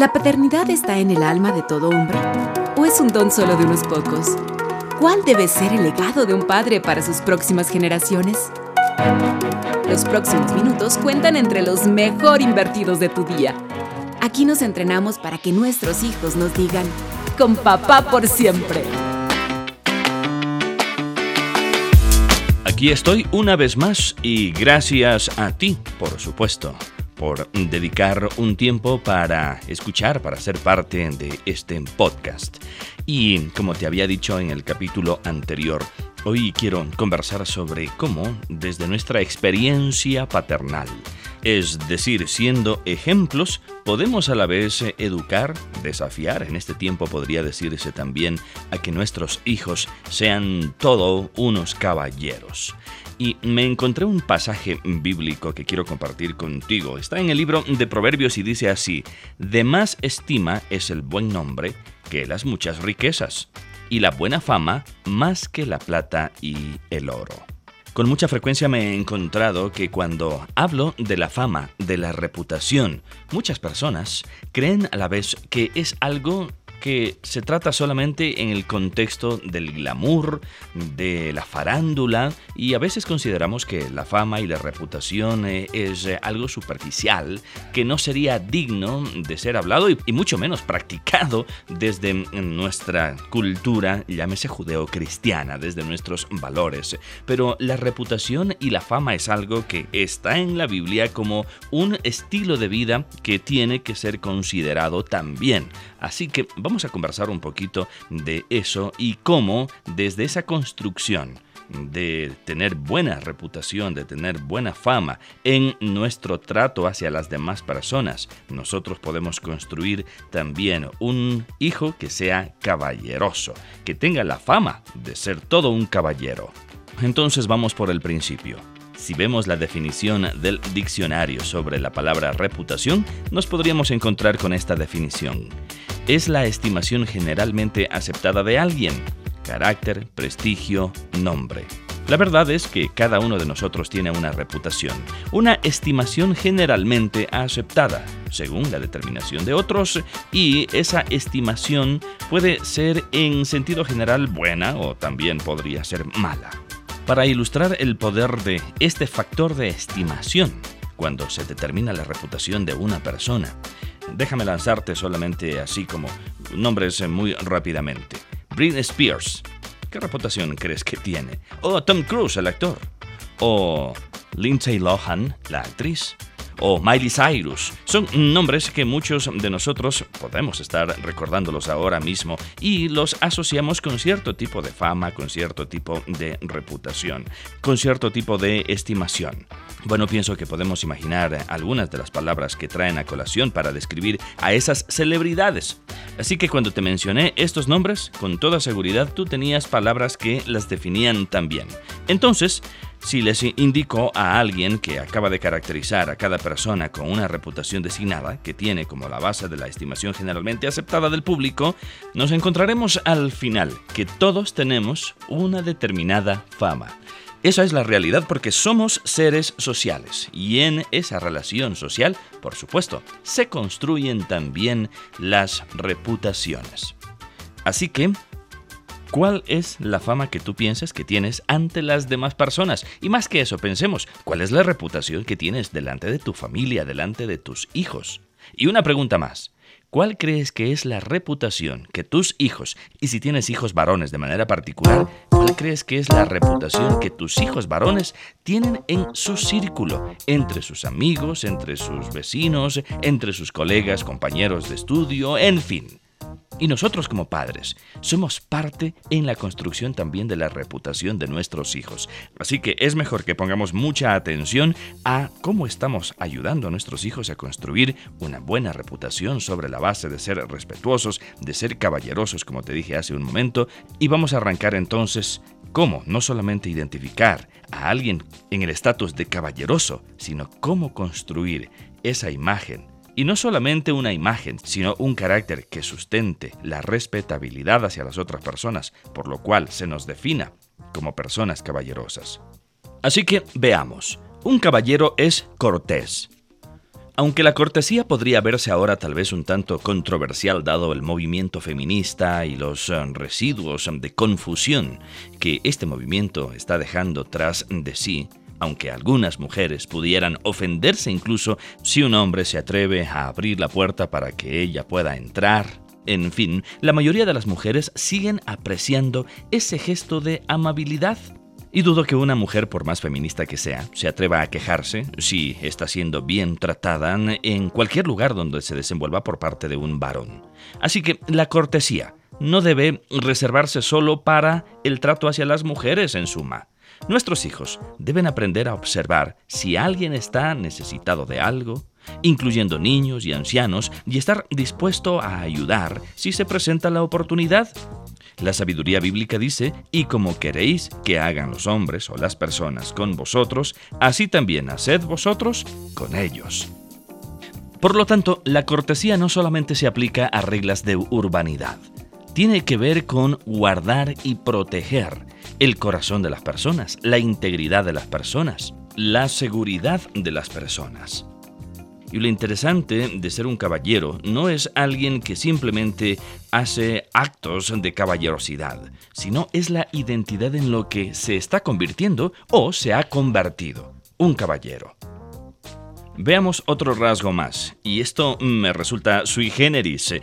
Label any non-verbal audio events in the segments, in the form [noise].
¿La paternidad está en el alma de todo hombre? ¿O es un don solo de unos pocos? ¿Cuál debe ser el legado de un padre para sus próximas generaciones? Los próximos minutos cuentan entre los mejor invertidos de tu día. Aquí nos entrenamos para que nuestros hijos nos digan, con papá por siempre. Aquí estoy una vez más y gracias a ti, por supuesto por dedicar un tiempo para escuchar, para ser parte de este podcast. Y como te había dicho en el capítulo anterior, hoy quiero conversar sobre cómo, desde nuestra experiencia paternal, es decir, siendo ejemplos, podemos a la vez educar, desafiar, en este tiempo podría decirse también, a que nuestros hijos sean todo unos caballeros y me encontré un pasaje bíblico que quiero compartir contigo. Está en el libro de Proverbios y dice así, de más estima es el buen nombre que las muchas riquezas, y la buena fama más que la plata y el oro. Con mucha frecuencia me he encontrado que cuando hablo de la fama, de la reputación, muchas personas creen a la vez que es algo que se trata solamente en el contexto del glamour, de la farándula, y a veces consideramos que la fama y la reputación eh, es eh, algo superficial, que no sería digno de ser hablado y, mucho menos practicado desde nuestra cultura, llámese judeo-cristiana, desde nuestros valores. Pero la reputación y la fama es algo que está en la Biblia como un estilo de vida que tiene que ser considerado también. Así que vamos a conversar un poquito de eso y cómo desde esa construcción de tener buena reputación, de tener buena fama en nuestro trato hacia las demás personas, nosotros podemos construir también un hijo que sea caballeroso, que tenga la fama de ser todo un caballero. Entonces vamos por el principio. Si vemos la definición del diccionario sobre la palabra reputación, nos podríamos encontrar con esta definición es la estimación generalmente aceptada de alguien, carácter, prestigio, nombre. La verdad es que cada uno de nosotros tiene una reputación, una estimación generalmente aceptada, según la determinación de otros, y esa estimación puede ser en sentido general buena o también podría ser mala. Para ilustrar el poder de este factor de estimación, cuando se determina la reputación de una persona, Déjame lanzarte solamente así como nombres muy rápidamente. Britney Spears. ¿Qué reputación crees que tiene? O Tom Cruise, el actor. O Lindsay Lohan, la actriz o Miley Cyrus. Son nombres que muchos de nosotros podemos estar recordándolos ahora mismo y los asociamos con cierto tipo de fama, con cierto tipo de reputación, con cierto tipo de estimación. Bueno, pienso que podemos imaginar algunas de las palabras que traen a colación para describir a esas celebridades. Así que cuando te mencioné estos nombres, con toda seguridad tú tenías palabras que las definían también. Entonces, si les indico a alguien que acaba de caracterizar a cada persona con una reputación designada, que tiene como la base de la estimación generalmente aceptada del público, nos encontraremos al final que todos tenemos una determinada fama. Esa es la realidad porque somos seres sociales y en esa relación social, por supuesto, se construyen también las reputaciones. Así que ¿Cuál es la fama que tú piensas que tienes ante las demás personas? Y más que eso, pensemos, ¿cuál es la reputación que tienes delante de tu familia, delante de tus hijos? Y una pregunta más. ¿Cuál crees que es la reputación que tus hijos, y si tienes hijos varones de manera particular, cuál crees que es la reputación que tus hijos varones tienen en su círculo, entre sus amigos, entre sus vecinos, entre sus colegas, compañeros de estudio, en fin? Y nosotros como padres somos parte en la construcción también de la reputación de nuestros hijos. Así que es mejor que pongamos mucha atención a cómo estamos ayudando a nuestros hijos a construir una buena reputación sobre la base de ser respetuosos, de ser caballerosos, como te dije hace un momento. Y vamos a arrancar entonces cómo no solamente identificar a alguien en el estatus de caballeroso, sino cómo construir esa imagen y no solamente una imagen, sino un carácter que sustente la respetabilidad hacia las otras personas, por lo cual se nos defina como personas caballerosas. Así que veamos, un caballero es cortés. Aunque la cortesía podría verse ahora tal vez un tanto controversial dado el movimiento feminista y los eh, residuos de confusión que este movimiento está dejando tras de sí, aunque algunas mujeres pudieran ofenderse incluso si un hombre se atreve a abrir la puerta para que ella pueda entrar, en fin, la mayoría de las mujeres siguen apreciando ese gesto de amabilidad y dudo que una mujer, por más feminista que sea, se atreva a quejarse si está siendo bien tratada en cualquier lugar donde se desenvuelva por parte de un varón. Así que la cortesía no debe reservarse solo para el trato hacia las mujeres en suma. Nuestros hijos deben aprender a observar si alguien está necesitado de algo, incluyendo niños y ancianos, y estar dispuesto a ayudar si se presenta la oportunidad. La sabiduría bíblica dice, y como queréis que hagan los hombres o las personas con vosotros, así también haced vosotros con ellos. Por lo tanto, la cortesía no solamente se aplica a reglas de urbanidad, tiene que ver con guardar y proteger el corazón de las personas, la integridad de las personas, la seguridad de las personas. Y lo interesante de ser un caballero no es alguien que simplemente hace actos de caballerosidad, sino es la identidad en lo que se está convirtiendo o se ha convertido, un caballero. Veamos otro rasgo más, y esto me resulta sui generis.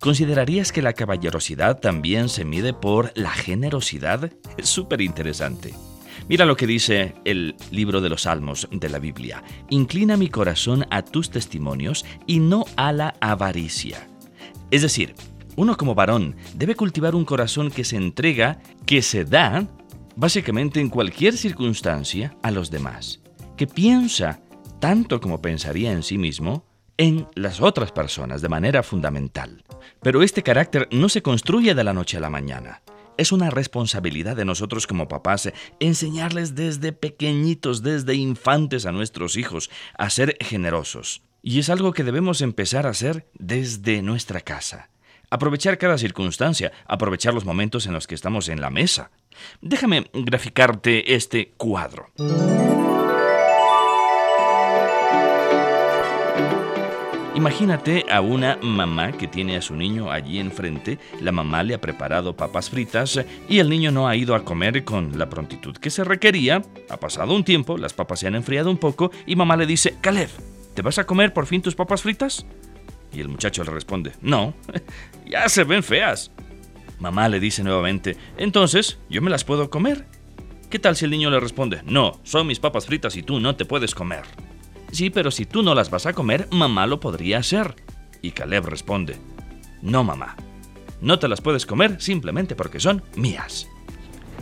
¿Considerarías que la caballerosidad también se mide por la generosidad? Es súper interesante. Mira lo que dice el libro de los Salmos de la Biblia. Inclina mi corazón a tus testimonios y no a la avaricia. Es decir, uno como varón debe cultivar un corazón que se entrega, que se da, básicamente en cualquier circunstancia, a los demás, que piensa, tanto como pensaría en sí mismo, en las otras personas de manera fundamental. Pero este carácter no se construye de la noche a la mañana. Es una responsabilidad de nosotros como papás enseñarles desde pequeñitos, desde infantes a nuestros hijos a ser generosos. Y es algo que debemos empezar a hacer desde nuestra casa. Aprovechar cada circunstancia, aprovechar los momentos en los que estamos en la mesa. Déjame graficarte este cuadro. Imagínate a una mamá que tiene a su niño allí enfrente, la mamá le ha preparado papas fritas y el niño no ha ido a comer con la prontitud que se requería, ha pasado un tiempo, las papas se han enfriado un poco y mamá le dice, Caleb, ¿te vas a comer por fin tus papas fritas? Y el muchacho le responde, no, [laughs] ya se ven feas. Mamá le dice nuevamente, entonces, ¿yo me las puedo comer? ¿Qué tal si el niño le responde, no, son mis papas fritas y tú no te puedes comer? Sí, pero si tú no las vas a comer, mamá lo podría hacer. Y Caleb responde, no mamá, no te las puedes comer simplemente porque son mías.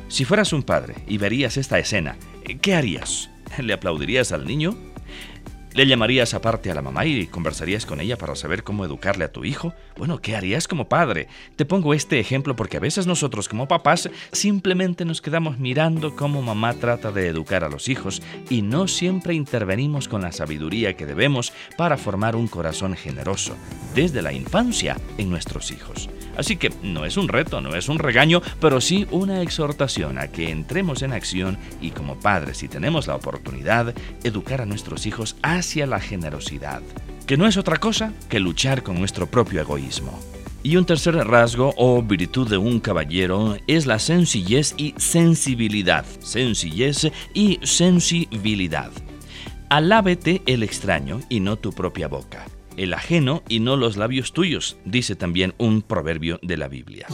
Si fueras un padre y verías esta escena, ¿qué harías? ¿Le aplaudirías al niño? ¿Le llamarías aparte a la mamá y conversarías con ella para saber cómo educarle a tu hijo? Bueno, ¿qué harías como padre? Te pongo este ejemplo porque a veces nosotros como papás simplemente nos quedamos mirando cómo mamá trata de educar a los hijos y no siempre intervenimos con la sabiduría que debemos para formar un corazón generoso desde la infancia en nuestros hijos. Así que no es un reto, no es un regaño, pero sí una exhortación a que entremos en acción y como padres, si tenemos la oportunidad, educar a nuestros hijos hacia la generosidad, que no es otra cosa que luchar con nuestro propio egoísmo. Y un tercer rasgo o virtud de un caballero es la sencillez y sensibilidad. Sencillez y sensibilidad. Alábete el extraño y no tu propia boca el ajeno y no los labios tuyos, dice también un proverbio de la Biblia.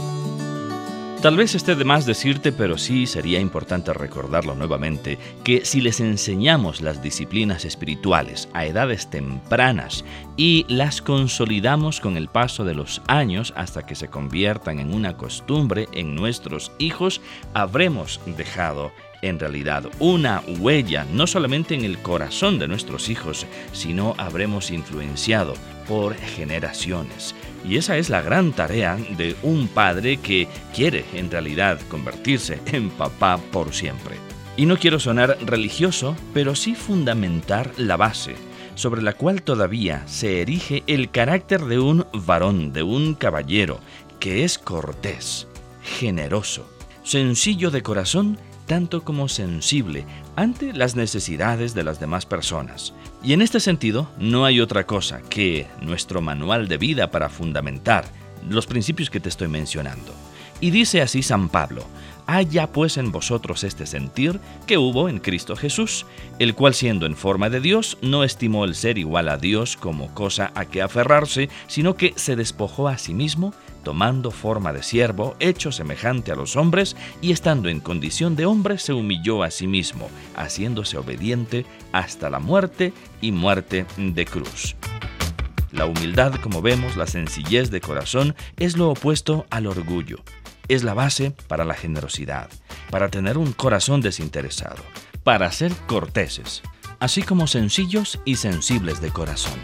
Tal vez esté de más decirte, pero sí sería importante recordarlo nuevamente, que si les enseñamos las disciplinas espirituales a edades tempranas y las consolidamos con el paso de los años hasta que se conviertan en una costumbre en nuestros hijos, habremos dejado en realidad una huella no solamente en el corazón de nuestros hijos, sino habremos influenciado por generaciones. Y esa es la gran tarea de un padre que quiere en realidad convertirse en papá por siempre. Y no quiero sonar religioso, pero sí fundamentar la base sobre la cual todavía se erige el carácter de un varón, de un caballero, que es cortés, generoso, sencillo de corazón tanto como sensible ante las necesidades de las demás personas. Y en este sentido, no hay otra cosa que nuestro manual de vida para fundamentar los principios que te estoy mencionando. Y dice así San Pablo, haya pues en vosotros este sentir que hubo en Cristo Jesús, el cual siendo en forma de Dios, no estimó el ser igual a Dios como cosa a que aferrarse, sino que se despojó a sí mismo, tomando forma de siervo, hecho semejante a los hombres, y estando en condición de hombre, se humilló a sí mismo, haciéndose obediente hasta la muerte y muerte de cruz. La humildad, como vemos, la sencillez de corazón, es lo opuesto al orgullo es la base para la generosidad, para tener un corazón desinteresado, para ser corteses, así como sencillos y sensibles de corazón.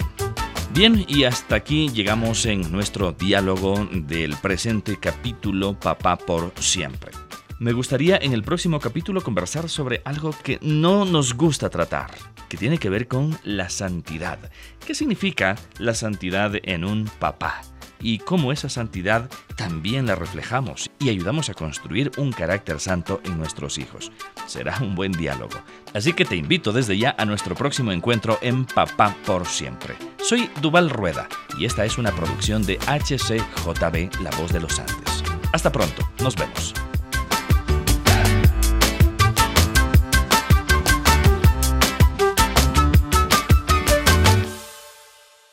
Bien, y hasta aquí llegamos en nuestro diálogo del presente capítulo Papá por siempre. Me gustaría en el próximo capítulo conversar sobre algo que no nos gusta tratar, que tiene que ver con la santidad. ¿Qué significa la santidad en un papá? Y cómo esa santidad también la reflejamos y ayudamos a construir un carácter santo en nuestros hijos. Será un buen diálogo. Así que te invito desde ya a nuestro próximo encuentro en Papá por Siempre. Soy Duval Rueda y esta es una producción de HCJB La Voz de los Andes. Hasta pronto, nos vemos.